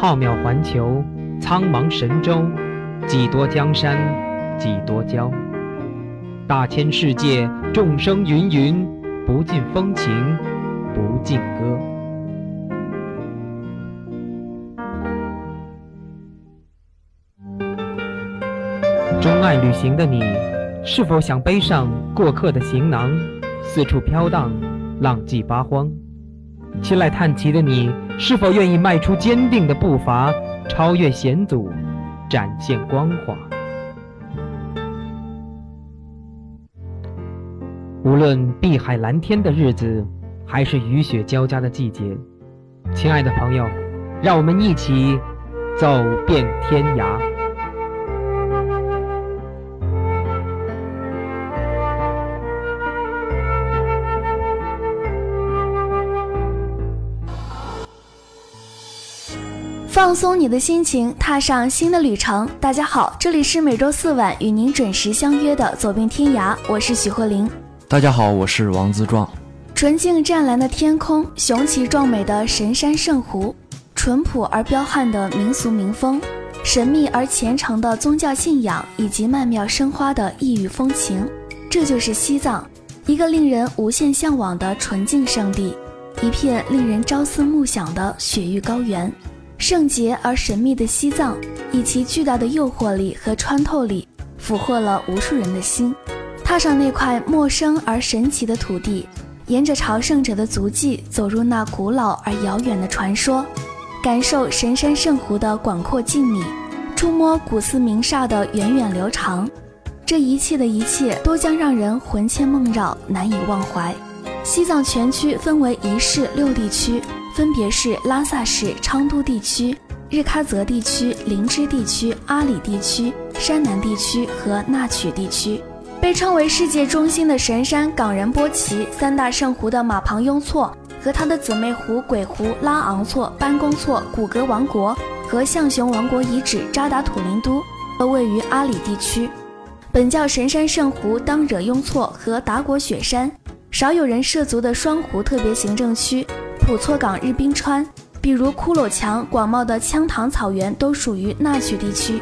浩渺环球，苍茫神州，几多江山，几多娇。大千世界，众生芸芸，不尽风情，不尽歌。钟爱旅行的你，是否想背上过客的行囊，四处飘荡，浪迹八荒？期来探奇的你，是否愿意迈出坚定的步伐，超越险阻，展现光华？无论碧海蓝天的日子，还是雨雪交加的季节，亲爱的朋友，让我们一起走遍天涯。放松你的心情，踏上新的旅程。大家好，这里是每周四晚与您准时相约的《走遍天涯》，我是许慧玲。大家好，我是王自壮。纯净湛蓝的天空，雄奇壮美的神山圣湖，淳朴而彪悍的民俗民风，神秘而虔诚的宗教信仰，以及曼妙生花的异域风情，这就是西藏，一个令人无限向往的纯净圣地，一片令人朝思暮想的雪域高原。圣洁而神秘的西藏，以其巨大的诱惑力和穿透力，俘获了无数人的心。踏上那块陌生而神奇的土地，沿着朝圣者的足迹走入那古老而遥远的传说，感受神山圣湖的广阔静谧，触摸古寺名刹的源远流长。这一切的一切，都将让人魂牵梦绕，难以忘怀。西藏全区分为一市六地区。分别是拉萨市昌都地区、日喀则地区、林芝地区、阿里地区、山南地区和纳曲地区。被称为世界中心的神山冈仁波齐、三大圣湖的马旁雍措和他的姊妹湖鬼湖拉昂措、班公措、古格王国和象雄王国遗址扎达土林都，都位于阿里地区。本教神山圣湖当惹雍措和达果雪山，少有人涉足的双湖特别行政区。普措岗日冰川，比如骷髅墙、广袤的羌塘草原，都属于纳曲地区。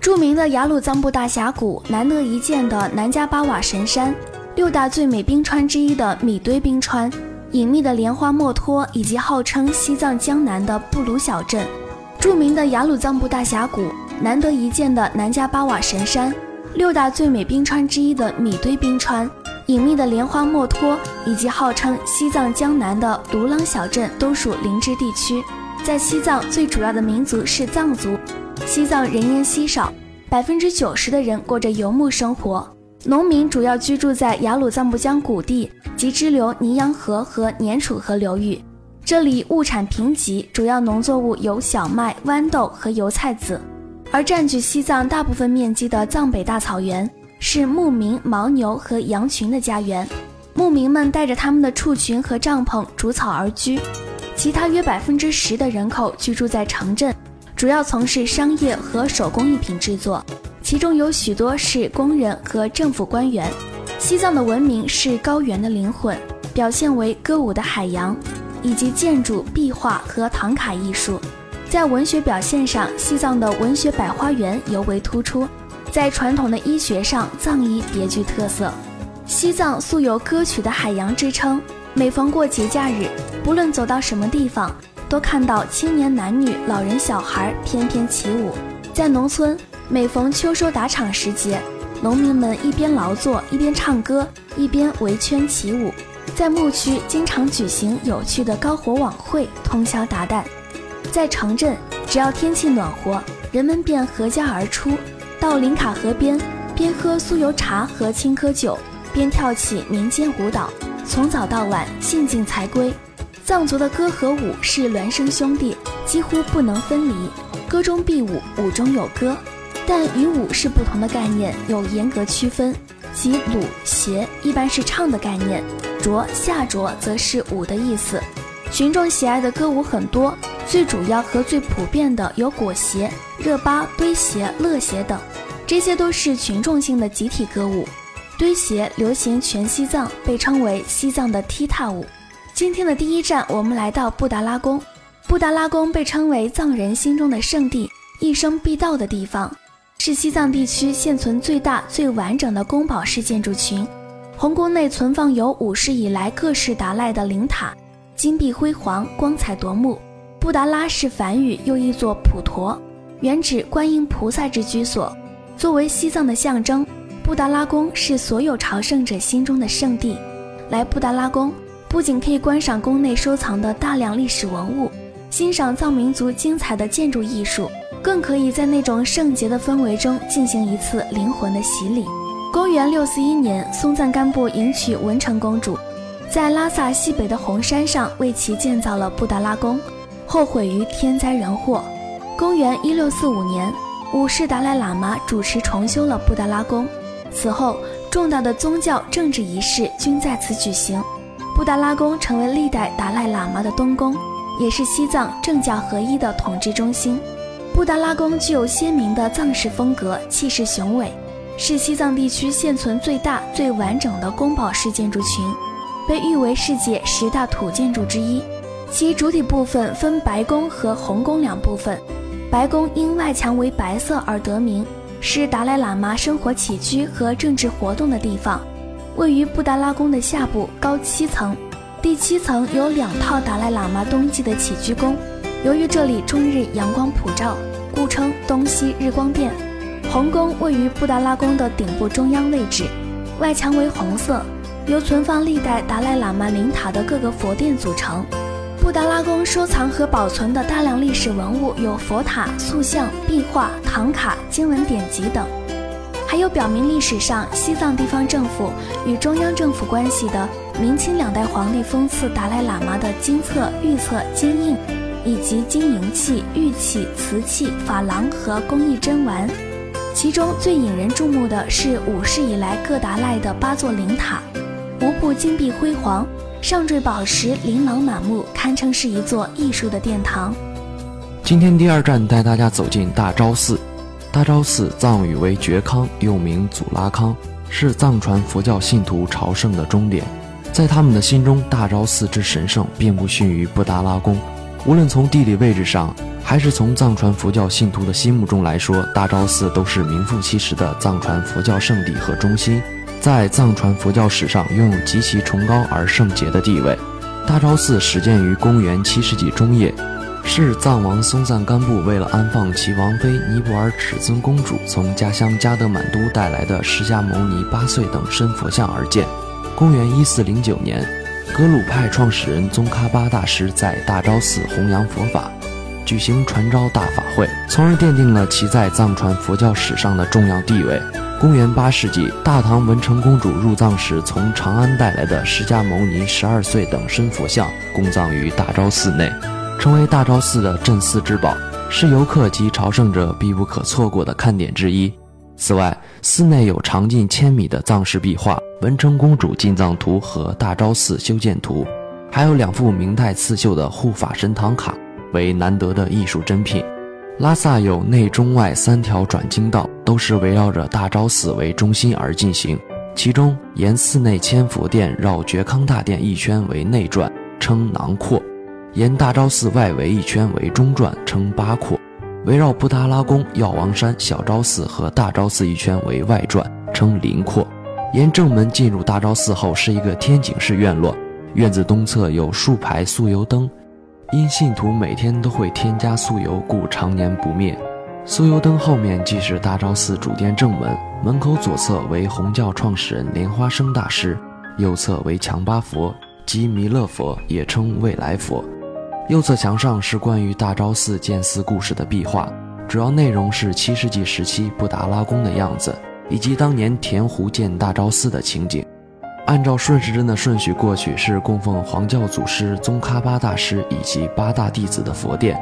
著名的雅鲁藏布大峡谷，难得一见的南迦巴瓦神山，六大最美冰川之一的米堆冰川，隐秘的莲花墨脱，以及号称西藏江南的布鲁小镇。著名的雅鲁藏布大峡谷，难得一见的南迦巴瓦神山，六大最美冰川之一的米堆冰川。隐秘的莲花墨脱以及号称西藏江南的独狼小镇都属林芝地区。在西藏，最主要的民族是藏族。西藏人烟稀少，百分之九十的人过着游牧生活。农民主要居住在雅鲁藏布江谷地及支流尼洋河和年楚河流域。这里物产贫瘠，主要农作物有小麦、豌豆和油菜籽。而占据西藏大部分面积的藏北大草原。是牧民、牦牛和羊群的家园，牧民们带着他们的畜群和帐篷逐草而居。其他约百分之十的人口居住在城镇，主要从事商业和手工艺品制作，其中有许多是工人和政府官员。西藏的文明是高原的灵魂，表现为歌舞的海洋，以及建筑、壁画和唐卡艺术。在文学表现上，西藏的文学百花园尤为突出。在传统的医学上，藏医别具特色。西藏素有歌曲的海洋之称，每逢过节假日，不论走到什么地方，都看到青年男女、老人小孩翩翩起舞。在农村，每逢秋收打场时节，农民们一边劳作，一边唱歌，一边围圈起舞。在牧区，经常举行有趣的篝火晚会，通宵达旦。在城镇，只要天气暖和，人们便合家而出。到林卡河边，边喝酥油茶和青稞酒，边跳起民间舞蹈，从早到晚，兴尽才归。藏族的歌和舞是孪生兄弟，几乎不能分离。歌中必舞，舞中有歌，但与舞是不同的概念，有严格区分。即鲁协一般是唱的概念，卓下卓则是舞的意思。群众喜爱的歌舞很多，最主要和最普遍的有裹鞋、热巴、堆鞋、乐鞋等。这些都是群众性的集体歌舞。堆鞋流行全西藏，被称为西藏的踢踏舞。今天的第一站，我们来到布达拉宫。布达拉宫被称为藏人心中的圣地，一生必到的地方，是西藏地区现存最大、最完整的宫堡式建筑群。红宫内存放有五世以来各式达赖的灵塔，金碧辉煌，光彩夺目。布达拉是梵语，又译作普陀，原指观音菩萨之居所。作为西藏的象征，布达拉宫是所有朝圣者心中的圣地。来布达拉宫，不仅可以观赏宫内收藏的大量历史文物。欣赏藏民族精彩的建筑艺术，更可以在那种圣洁的氛围中进行一次灵魂的洗礼。公元六四一年，松赞干布迎娶文成公主，在拉萨西北的红山上为其建造了布达拉宫，后毁于天灾人祸。公元一六四五年，五世达赖喇嘛主持重修了布达拉宫，此后重大的宗教政治仪式均在此举行，布达拉宫成为历代达赖喇嘛的东宫。也是西藏政教合一的统治中心。布达拉宫具有鲜明的藏式风格，气势雄伟，是西藏地区现存最大、最完整的宫堡式建筑群，被誉为世界十大土建筑之一。其主体部分分白宫和红宫两部分，白宫因外墙为白色而得名，是达赖喇嘛生活起居和政治活动的地方。位于布达拉宫的下部，高七层。第七层有两套达赖喇嘛冬季的起居宫，由于这里终日阳光普照，故称东西日光殿。红宫位于布达拉宫的顶部中央位置，外墙为红色，由存放历代达赖喇嘛灵塔的各个佛殿组成。布达拉宫收藏和保存的大量历史文物有佛塔、塑像、壁画、唐卡、经文典籍等，还有表明历史上西藏地方政府与中央政府关系的。明清两代皇帝封赐达赖喇嘛的金册、玉册、金印，以及金银器、玉器、瓷器、珐琅和工艺珍玩。其中最引人注目的是五世以来各达赖的八座灵塔，无不金碧辉煌，上缀宝石琳琅满目，堪称是一座艺术的殿堂。今天第二站带大家走进大昭寺。大昭寺藏语为觉康，又名祖拉康，是藏传佛教信徒朝圣的终点。在他们的心中，大昭寺之神圣，并不逊于布达拉宫。无论从地理位置上，还是从藏传佛教信徒的心目中来说，大昭寺都是名副其实的藏传佛教圣地和中心，在藏传佛教史上拥有极其崇高而圣洁的地位。大昭寺始建于公元七世纪中叶，是藏王松赞干布为了安放其王妃尼泊尔尺尊公主从家乡加德满都带来的释迦牟尼八岁等身佛像而建。公元一四零九年，格鲁派创始人宗喀巴大师在大昭寺弘扬佛法，举行传召大法会，从而奠定了其在藏传佛教史上的重要地位。公元八世纪，大唐文成公主入藏时，从长安带来的释迦牟尼十二岁等身佛像，供葬于大昭寺内，成为大昭寺的镇寺之宝，是游客及朝圣者必不可错过的看点之一。此外，寺内有长近千米的藏式壁画《文成公主进藏图》和《大昭寺修建图》，还有两幅明代刺绣的护法神堂卡，为难得的艺术珍品。拉萨有内中外三条转经道，都是围绕着大昭寺为中心而进行。其中，沿寺内千佛殿绕觉康大殿一圈为内转，称囊廓；沿大昭寺外围一圈为中转，称八廓。围绕布达拉宫、药王山、小昭寺和大昭寺一圈为外转，称临廓。沿正门进入大昭寺后是一个天井式院落，院子东侧有数排酥油灯，因信徒每天都会添加酥油，故常年不灭。酥油灯后面即是大昭寺主殿正门，门口左侧为红教创始人莲花生大师，右侧为强巴佛及弥勒佛，也称未来佛。右侧墙上是关于大昭寺建寺故事的壁画，主要内容是七世纪时期布达拉宫的样子，以及当年填湖建大昭寺的情景。按照顺时针的顺序过去，是供奉黄教祖师宗喀巴大师以及八大弟子的佛殿。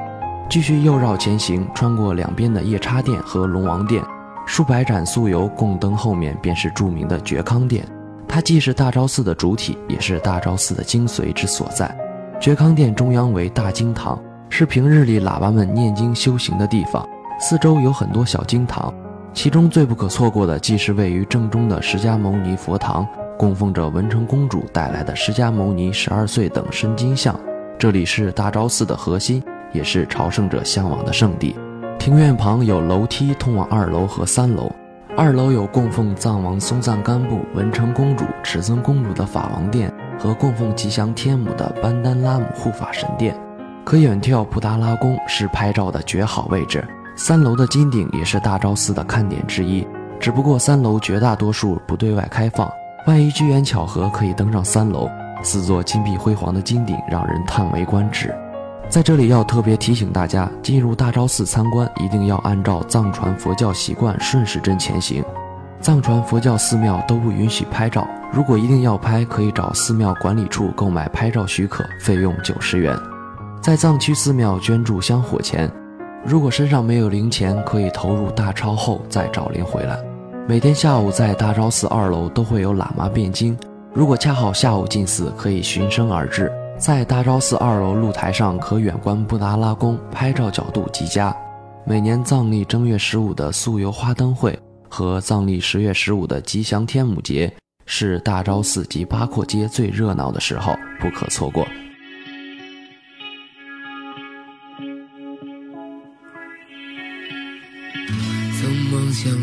继续右绕前行，穿过两边的夜叉殿和龙王殿，数百盏酥油供灯后面便是著名的觉康殿，它既是大昭寺的主体，也是大昭寺的精髓之所在。觉康殿中央为大经堂，是平日里喇嘛们念经修行的地方。四周有很多小经堂，其中最不可错过的，既是位于正中的释迦牟尼佛堂，供奉着文成公主带来的释迦牟尼十二岁等身金像。这里是大昭寺的核心，也是朝圣者向往的圣地。庭院旁有楼梯通往二楼和三楼。二楼有供奉藏王松赞干布、文成公主、尺尊公主的法王殿和供奉吉祥天母的班丹拉姆护法神殿，可远眺布达拉宫，是拍照的绝好位置。三楼的金顶也是大昭寺的看点之一，只不过三楼绝大多数不对外开放，万一机缘巧合可以登上三楼，四座金碧辉煌的金顶让人叹为观止。在这里要特别提醒大家，进入大昭寺参观一定要按照藏传佛教习惯顺时针前行。藏传佛教寺庙都不允许拍照，如果一定要拍，可以找寺庙管理处购买拍照许可，费用九十元。在藏区寺庙捐助香火钱，如果身上没有零钱，可以投入大钞后再找零回来。每天下午在大昭寺二楼都会有喇嘛辩经，如果恰好下午进寺，可以循声而至。在大昭寺二楼露台上，可远观布达拉宫，拍照角度极佳。每年藏历正月十五的酥油花灯会和藏历十月十五的吉祥天母节，是大昭寺及八廓街最热闹的时候，不可错过。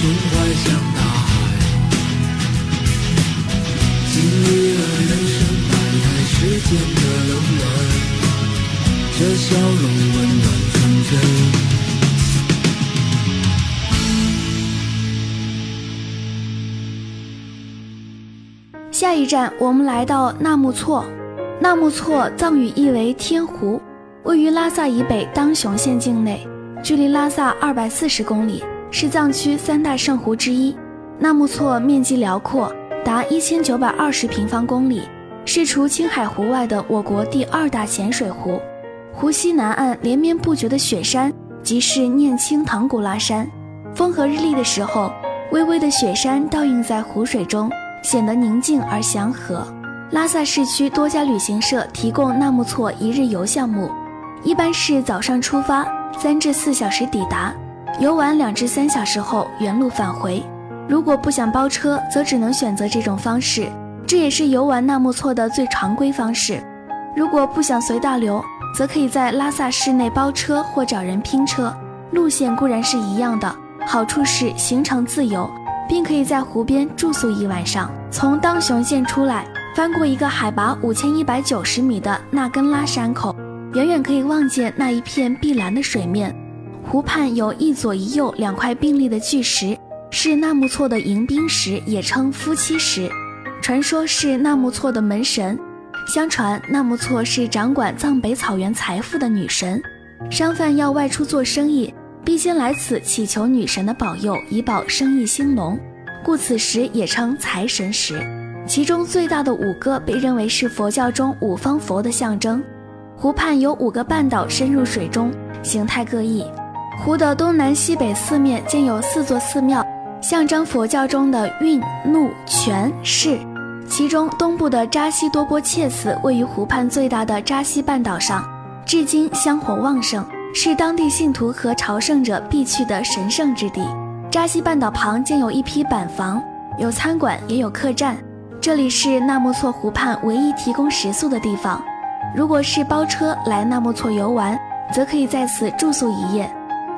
胸怀像大海，经历了人生百态世间的冷暖，这笑容温暖纯真。下一站，我们来到纳木错。纳木错藏语意为天湖，位于拉萨以北当雄县境内，距离拉萨二百四十公里，是藏区三大圣湖之一。纳木错面积辽阔，达一千九百二十平方公里，是除青海湖外的我国第二大咸水湖。湖西南岸连绵不绝的雪山，即是念青唐古拉山。风和日丽的时候，微微的雪山倒映在湖水中。显得宁静而祥和。拉萨市区多家旅行社提供纳木错一日游项目，一般是早上出发，三至四小时抵达，游玩两至三小时后原路返回。如果不想包车，则只能选择这种方式，这也是游玩纳木错的最常规方式。如果不想随大流，则可以在拉萨市内包车或找人拼车，路线固然是一样的，好处是行程自由。并可以在湖边住宿一晚上。从当雄县出来，翻过一个海拔五千一百九十米的纳根拉山口，远远可以望见那一片碧蓝的水面。湖畔有一左一右两块并立的巨石，是纳木错的迎宾石，也称夫妻石。传说是纳木错的门神。相传纳木错是掌管藏北草原财富的女神，商贩要外出做生意。必先来此祈求女神的保佑，以保生意兴隆，故此石也称财神石。其中最大的五个被认为是佛教中五方佛的象征。湖畔有五个半岛深入水中，形态各异。湖的东南西北四面建有四座寺庙，象征佛教中的运、怒、权、势。其中东部的扎西多波切寺位于湖畔最大的扎西半岛上，至今香火旺盛。是当地信徒和朝圣者必去的神圣之地。扎西半岛旁建有一批板房，有餐馆，也有客栈。这里是纳木错湖畔唯一提供食宿的地方。如果是包车来纳木错游玩，则可以在此住宿一夜，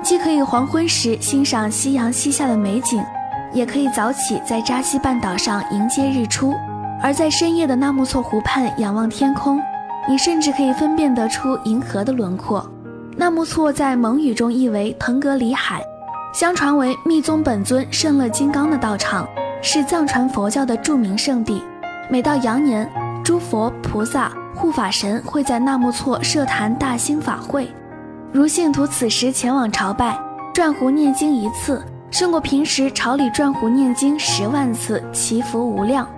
既可以黄昏时欣赏夕阳西下的美景，也可以早起在扎西半岛上迎接日出。而在深夜的纳木错湖畔仰望天空，你甚至可以分辨得出银河的轮廓。纳木错在蒙语中译为腾格里海，相传为密宗本尊圣乐金刚的道场，是藏传佛教的著名圣地。每到羊年，诸佛菩萨、护法神会在纳木错设坛大兴法会。如信徒此时前往朝拜，转湖念经一次，胜过平时朝里转湖念经十万次，祈福无量。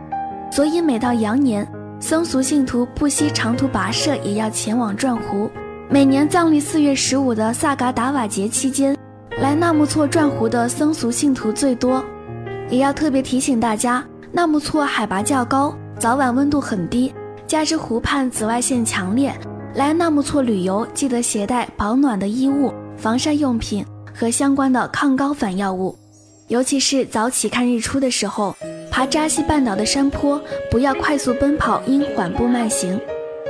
所以每到羊年，僧俗信徒不惜长途跋涉，也要前往转湖。每年藏历四月十五的萨嘎达瓦节期间，来纳木错转湖的僧俗信徒最多。也要特别提醒大家，纳木错海拔较高，早晚温度很低，加之湖畔紫外线强烈，来纳木错旅游记得携带保暖的衣物、防晒用品和相关的抗高反药物。尤其是早起看日出的时候，爬扎西半岛的山坡，不要快速奔跑，应缓步慢行。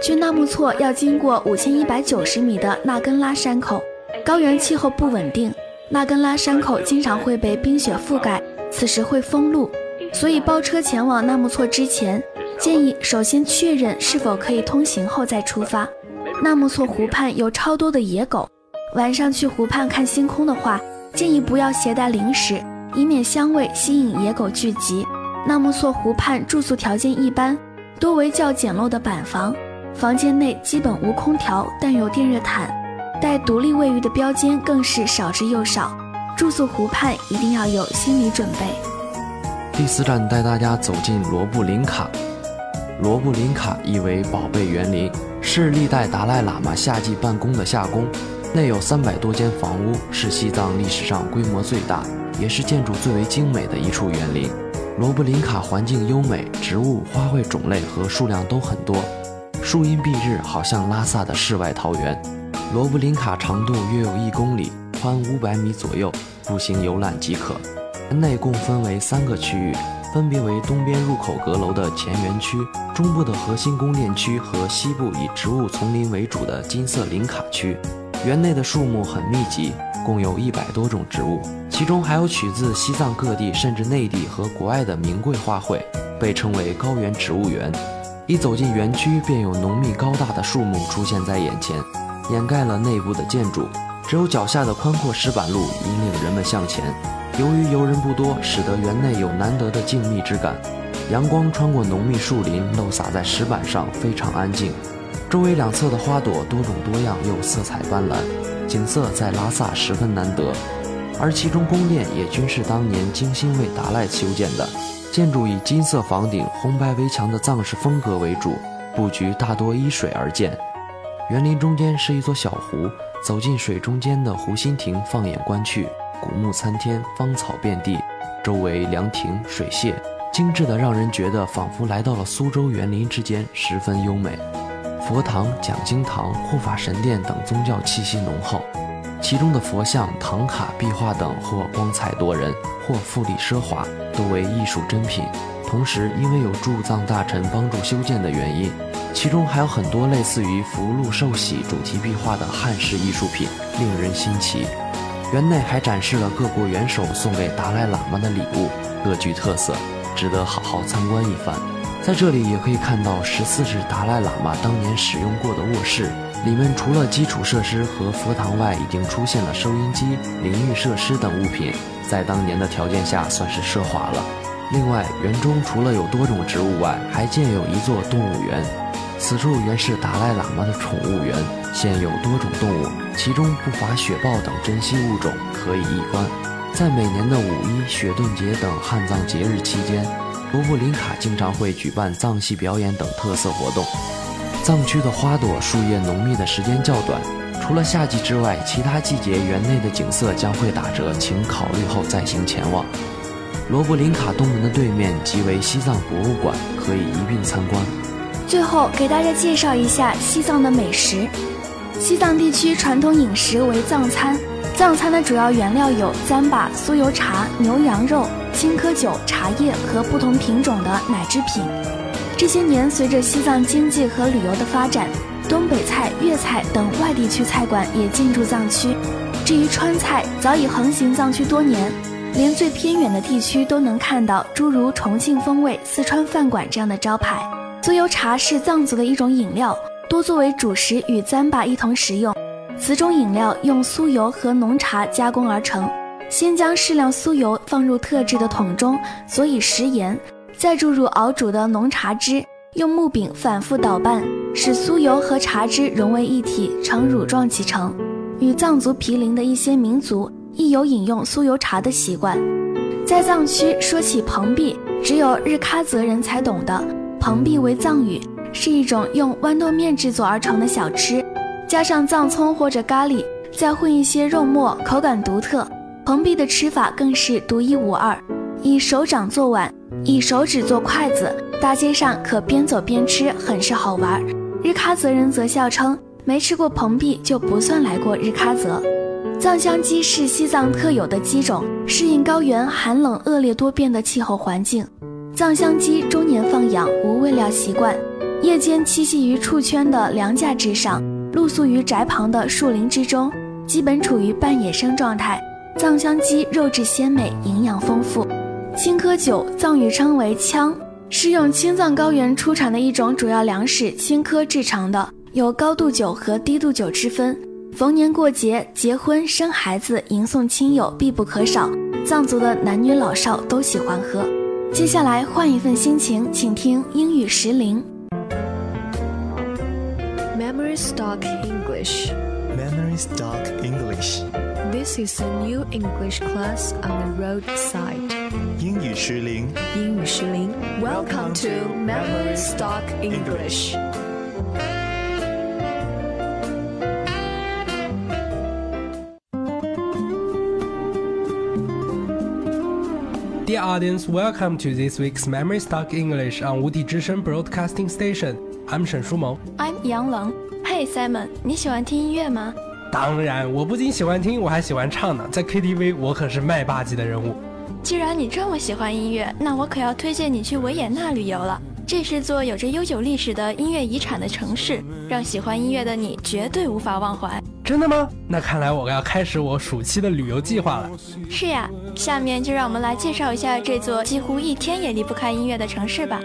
去纳木错要经过五千一百九十米的纳根拉山口，高原气候不稳定，纳根拉山口经常会被冰雪覆盖，此时会封路，所以包车前往纳木错之前，建议首先确认是否可以通行后再出发。纳木错湖畔有超多的野狗，晚上去湖畔看星空的话，建议不要携带零食，以免香味吸引野狗聚集。纳木错湖畔住宿条件一般，多为较简陋的板房。房间内基本无空调，但有电热毯，带独立卫浴的标间更是少之又少。住宿湖畔一定要有心理准备。第四站带大家走进罗布林卡。罗布林卡意为宝贝园林，是历代达赖喇嘛夏季办公的夏宫，内有三百多间房屋，是西藏历史上规模最大，也是建筑最为精美的一处园林。罗布林卡环境优美，植物、花卉种类和数量都很多。树荫蔽日，好像拉萨的世外桃源。罗布林卡长度约有一公里，宽五百米左右，步行游览即可。园内共分为三个区域，分别为东边入口阁楼的前园区、中部的核心宫殿区和西部以植物丛林为主的金色林卡区。园内的树木很密集，共有一百多种植物，其中还有取自西藏各地甚至内地和国外的名贵花卉，被称为高原植物园。一走进园区，便有浓密高大的树木出现在眼前，掩盖了内部的建筑，只有脚下的宽阔石板路引领人们向前。由于游人不多，使得园内有难得的静谧之感。阳光穿过浓密树林，漏洒在石板上，非常安静。周围两侧的花朵多种多样又色彩斑斓，景色在拉萨十分难得。而其中宫殿也均是当年精心为达赖修建的。建筑以金色房顶、红白围墙的藏式风格为主，布局大多依水而建。园林中间是一座小湖，走进水中间的湖心亭，放眼观去，古木参天，芳草遍地，周围凉亭、水榭，精致的让人觉得仿佛来到了苏州园林之间，十分优美。佛堂、讲经堂、护法神殿等宗教气息浓厚。其中的佛像、唐卡、壁画等，或光彩夺人，或富丽奢华，都为艺术珍品。同时，因为有驻藏大臣帮助修建的原因，其中还有很多类似于福禄寿喜主题壁画的汉式艺术品，令人新奇。园内还展示了各国元首送给达赖喇嘛的礼物，各具特色，值得好好参观一番。在这里也可以看到十四世达赖喇嘛当年使用过的卧室。里面除了基础设施和佛堂外，已经出现了收音机、淋浴设施等物品，在当年的条件下算是奢华了。另外，园中除了有多种植物外，还建有一座动物园。此处原是达赖喇嘛的宠物园，现有多种动物，其中不乏雪豹等珍稀物种，可以一观。在每年的五一、雪顿节等汉藏节日期间，罗布林卡经常会举办藏戏表演等特色活动。藏区的花朵树叶浓密的时间较短，除了夏季之外，其他季节园内的景色将会打折，请考虑后再行前往。罗布林卡东门的对面即为西藏博物馆，可以一并参观。最后给大家介绍一下西藏的美食。西藏地区传统饮食为藏餐，藏餐的主要原料有糌粑、酥油茶、牛羊肉、青稞酒、茶叶和不同品种的奶制品。这些年，随着西藏经济和旅游的发展，东北菜、粤菜等外地区菜馆也进驻藏区。至于川菜，早已横行藏区多年，连最偏远的地区都能看到诸如重庆风味、四川饭馆这样的招牌。酥油茶是藏族的一种饮料，多作为主食与糌粑一同食用。此种饮料用酥油和浓茶加工而成，先将适量酥油放入特制的桶中，佐以食盐。再注入熬煮的浓茶汁，用木柄反复捣拌，使酥油和茶汁融为一体，呈乳状即成。与藏族毗邻的一些民族亦有饮用酥油茶的习惯。在藏区说起蓬荜，只有日喀则人才懂得。蓬壁为藏语，是一种用豌豆面制作而成的小吃，加上藏葱或者咖喱，再混一些肉末，口感独特。蓬壁的吃法更是独一无二，以手掌做碗。以手指做筷子，大街上可边走边吃，很是好玩。日喀则人则笑称，没吃过蓬壁就不算来过日喀则。藏香鸡是西藏特有的鸡种，适应高原寒冷恶劣多变的气候环境。藏香鸡终年放养，无喂料习惯，夜间栖息于畜圈的梁架之上，露宿于宅旁的树林之中，基本处于半野生状态。藏香鸡肉质鲜美，营养丰富。青稞酒，藏语称为羌，是用青藏高原出产的一种主要粮食青稞制成的，有高度酒和低度酒之分。逢年过节、结婚、生孩子、迎送亲友必不可少，藏族的男女老少都喜欢喝。接下来换一份心情，请听英语时铃。Memory Stock English. Memory Stock English. This is a new English class on the roadside. 英语时铃。英语时铃。Welcome to Memory Stock English. Dear audience, welcome to this week's Memory Stock English on 无敌之声 Broadcasting Station. I'm 沈书萌。I'm young。Hey Simon，你喜欢听音乐吗？当然，我不仅喜欢听，我还喜欢唱呢。在 KTV，我可是麦霸级的人物。既然你这么喜欢音乐，那我可要推荐你去维也纳旅游了。这是座有着悠久历史的音乐遗产的城市，让喜欢音乐的你绝对无法忘怀。真的吗？那看来我要开始我暑期的旅游计划了。是呀，下面就让我们来介绍一下这座几乎一天也离不开音乐的城市吧。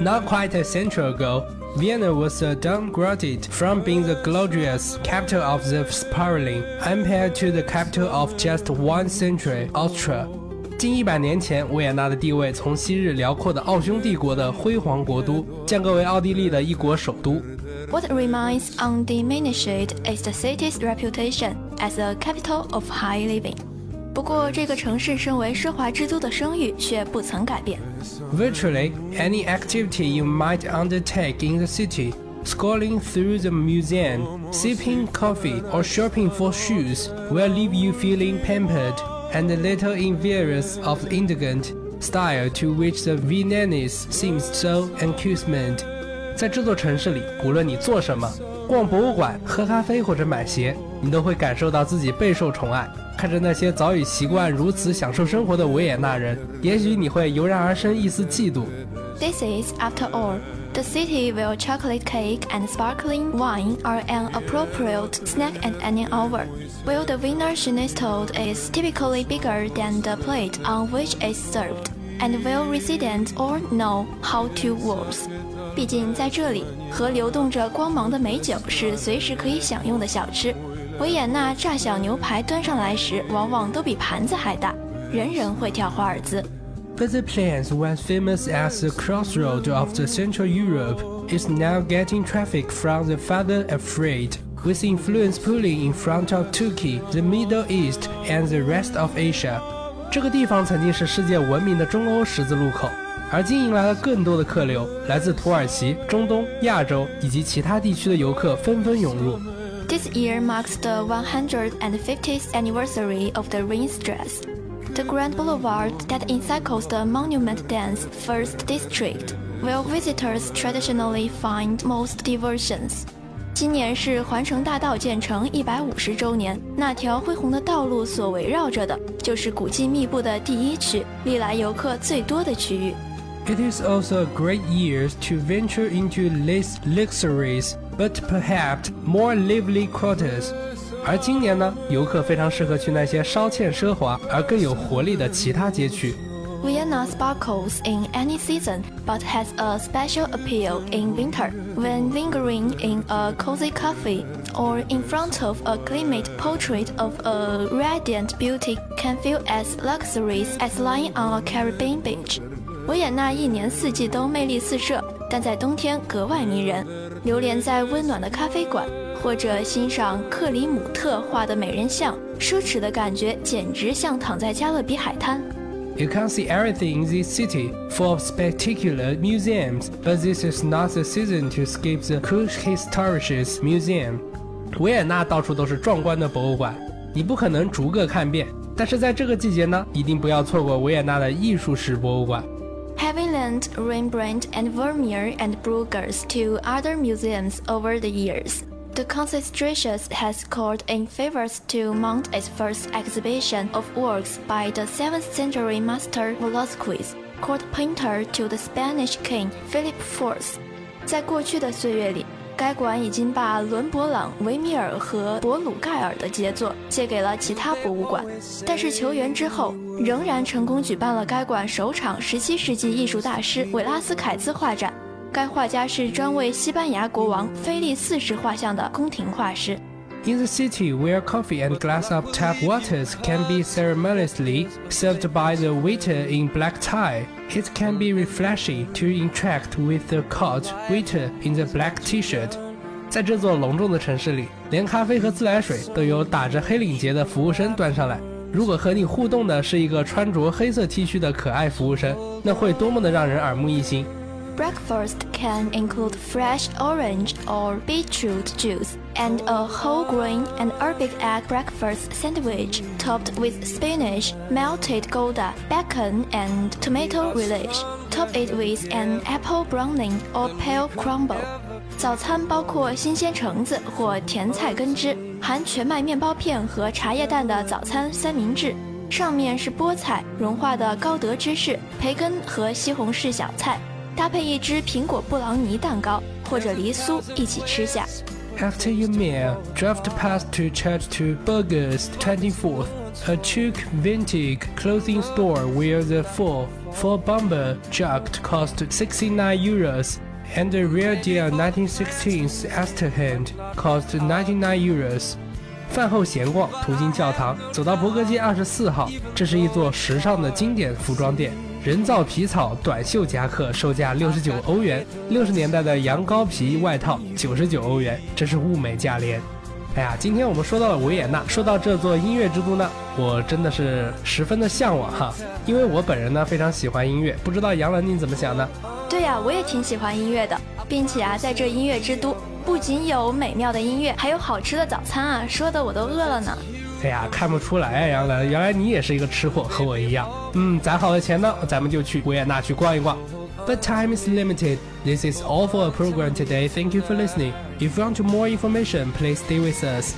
Not quite a century ago. Vienna was uh, downgraded from being the glorious capital of the spiraling empire to the capital of just one century, Austria. 近一百年前，维也纳的地位从昔日辽阔的奥匈帝国的辉煌国都，降格为奥地利的一国首都。What remains undiminished is the city's reputation as a capital of high living. 不过，这个城市身为奢华之都的声誉却不曾改变。Virtually any activity you might undertake in the city, scrolling through the museum, sipping coffee, or shopping for shoes, will leave you feeling pampered and a little envious of the elegant style to which the Viennese seems so accustomed. 在这座城市里，无论你做什么，逛博物馆、喝咖啡或者买鞋，你都会感受到自己备受宠爱。 看着那些早已习惯如此享受生活的维也纳人，也许你会油然而生一丝嫉妒。This is, after all, the city where chocolate cake and sparkling wine are an appropriate snack at any hour, while the Wiener Schnitzel is typically bigger than the plate on which it's served, and where residents all know how to waltz. 毕竟在这里，和流动着光芒的美酒是随时可以享用的小吃。 维也纳炸小牛排端上来时，往往都比盘子还大，人人会跳华尔兹。But the place once famous as the crossroad of the Central Europe is now getting traffic from the farther afraid, with influence pulling in front of Turkey, the Middle East, and the rest of Asia. 这个地方曾经是世界闻名的中欧十字路口，而今迎来了更多的客流，来自土耳其、中东、亚洲以及其他地区的游客纷纷涌入。This year marks the 150th anniversary of the Ringstrasse, the grand boulevard that encircles the Monument Dance First District, where visitors traditionally find most diversions. 今年是环城大道建成一百五十周年，那条恢宏的道路所围绕着的，就是古迹密布的第一区，历来游客最多的区域。It is also a great year to venture into less luxuries but perhaps more lively quarters。而今年呢，游客非常适合去那些稍欠奢华而更有活力的其他街区。Vienna sparkles in any season, but has a special appeal in winter when lingering in a cozy cafe or in front of a gleaming portrait of a radiant beauty can feel as luxurious as lying on a Caribbean beach. 维也纳一年四季都魅力四射，但在冬天格外迷人。 流连在温暖的咖啡馆，或者欣赏克里姆特画的美人像，奢侈的感觉简直像躺在加勒比海滩。You can see everything in this city, full of spectacular museums, but this is not the season to skip the Kunsthistorisches Museum. 维也纳到处都是壮观的博物馆，你不可能逐个看遍。但是在这个季节呢，一定不要错过维也纳的艺术史博物馆。Having lent Rembrandt and Vermeer and Bruegers to other museums over the years, the Concentratus has called in favors to mount its first exhibition of works by the 7th century master Velázquez, court painter to the Spanish king Philip IV. 在过去的岁月里， 该馆已经把伦勃朗、维米尔和博鲁盖尔的杰作借给了其他博物馆，但是求援之后，仍然成功举办了该馆首场17世纪艺术大师韦拉斯凯兹画展。该画家是专为西班牙国王菲利四世画像的宫廷画师。In the city where coffee and glass of tap waters can be ceremoniously served by the waiter in black tie, it can be refreshing to interact with the court waiter in the black T-shirt. 在这座隆重的城市里，连咖啡和自来水都有打着黑领结的服务生端上来。如果和你互动的是一个穿着黑色 T 恤的可爱服务生，那会多么的让人耳目一新 ！Breakfast can include fresh orange or beetroot juice and a whole grain and Arabic egg breakfast sandwich topped with spinach, melted gouda, bacon, and tomato relish. Top it with an apple browning or pale crumble. 早餐包括新鲜橙子或甜菜根汁，含全麦面包片和茶叶蛋的早餐三明治，上面是菠菜、融化的高德芝士、培根和西红柿小菜， 搭配一只苹果布朗尼蛋糕或者梨酥一起吃下。After your meal, drive past to Church to Burgers 24th, a Chuk vintage clothing store where the full, full bomber jacket cost 69 euros and the rear deal 1916 Esterhand cost 99 euros. 饭后闲逛，途经教堂，走到伯格街二十四号，这是一座时尚的经典服装店。人造皮草短袖夹克售价六十九欧元，六十年代的羊羔皮外套九十九欧元，真是物美价廉。哎呀，今天我们说到了维也纳，说到这座音乐之都呢，我真的是十分的向往哈，因为我本人呢非常喜欢音乐，不知道杨澜你怎么想呢？对呀，我也挺喜欢音乐的，并且啊，在这音乐之都，不仅有美妙的音乐，还有好吃的早餐啊，说的我都饿了呢。哎呀，看不出来呀，杨澜，原来你也是一个吃货，和我一样。嗯，攒好了钱呢，咱们就去维也纳去逛一逛。But time is limited. This is all for a program today. Thank you for listening. If you want more information, please stay with us.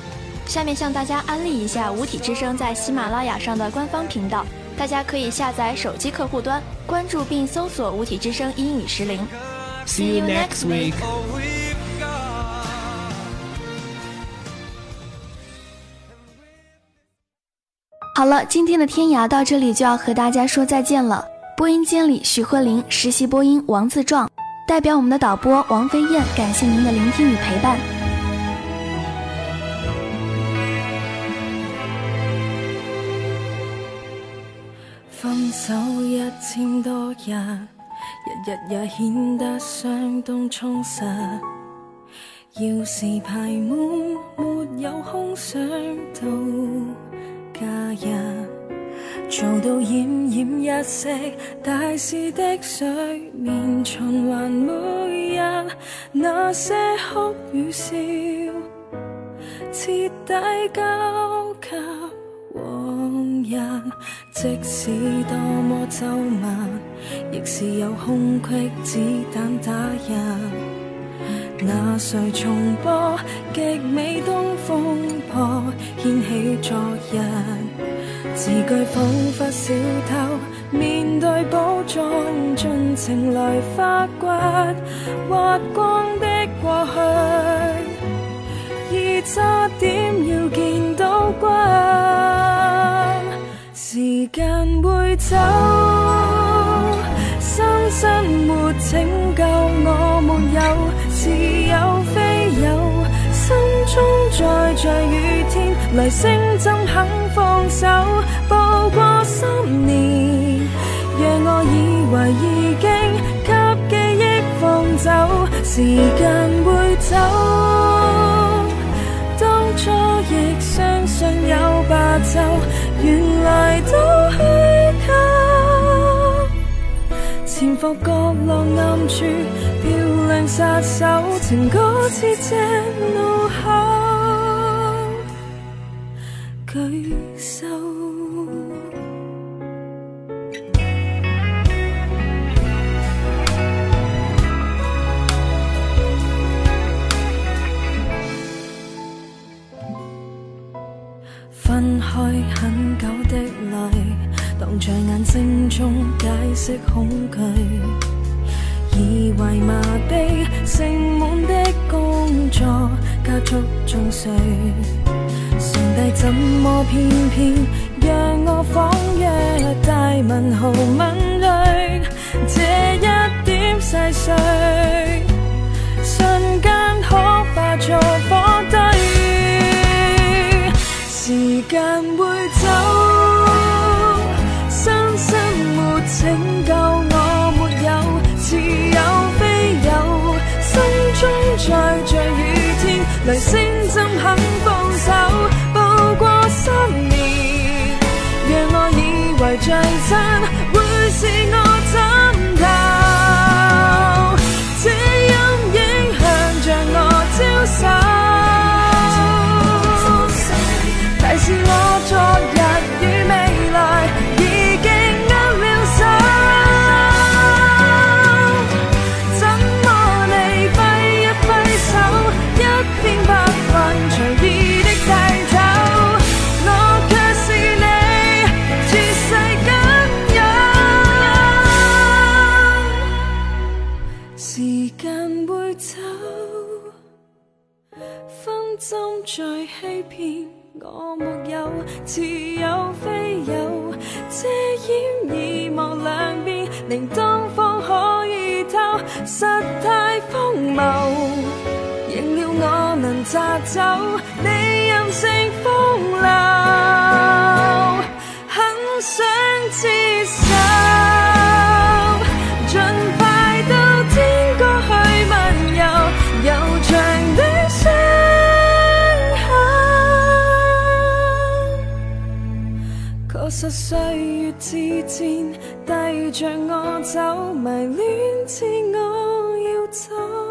下面向大家安利一下五体之声在喜马拉雅上的官方频道，大家可以下载手机客户端，关注并搜索“五体之声英语时铃”。See you next week. 好了，今天的天涯到这里就要和大家说再见了。播音间里，许慧玲，实习播音王自壮，代表我们的导播王飞燕，感谢您的聆听与陪伴。分手一千多日，日日也顯得相当充實。要是排滿沒有空想到假日，做到奄奄一息，大事的睡眠循环每日，那些哭與笑，徹底交給。往日，即使多麼咒罵，亦是有空隙子弹打入。那谁重播极美东风破，掀起昨日字句，仿佛小偷面对宝藏，尽情来发掘。挖光的过去。而差点要见到骨，时间会走，生身没拯救，我没有雨天，雷聲怎肯放手？步過三年，让我以為已經給記憶放走，時間會走。當初亦相信有白晝，原來都虛構。潛伏角落暗處，漂亮殺手，情歌似這怒麼偏偏让我仿若大文豪敏鋭，這一点细碎，瞬间可化作火堆。时间会走，伤心没拯救，我没有似有非有，心中再着雨天，雷声怎肯放讓我时间会走，分針在欺骗我沒有，似有非有，遮掩耳目兩邊，令東方可以透，实太荒謬。認了我能摘走你任性風流，岁月之前带着我走迷恋至我要走。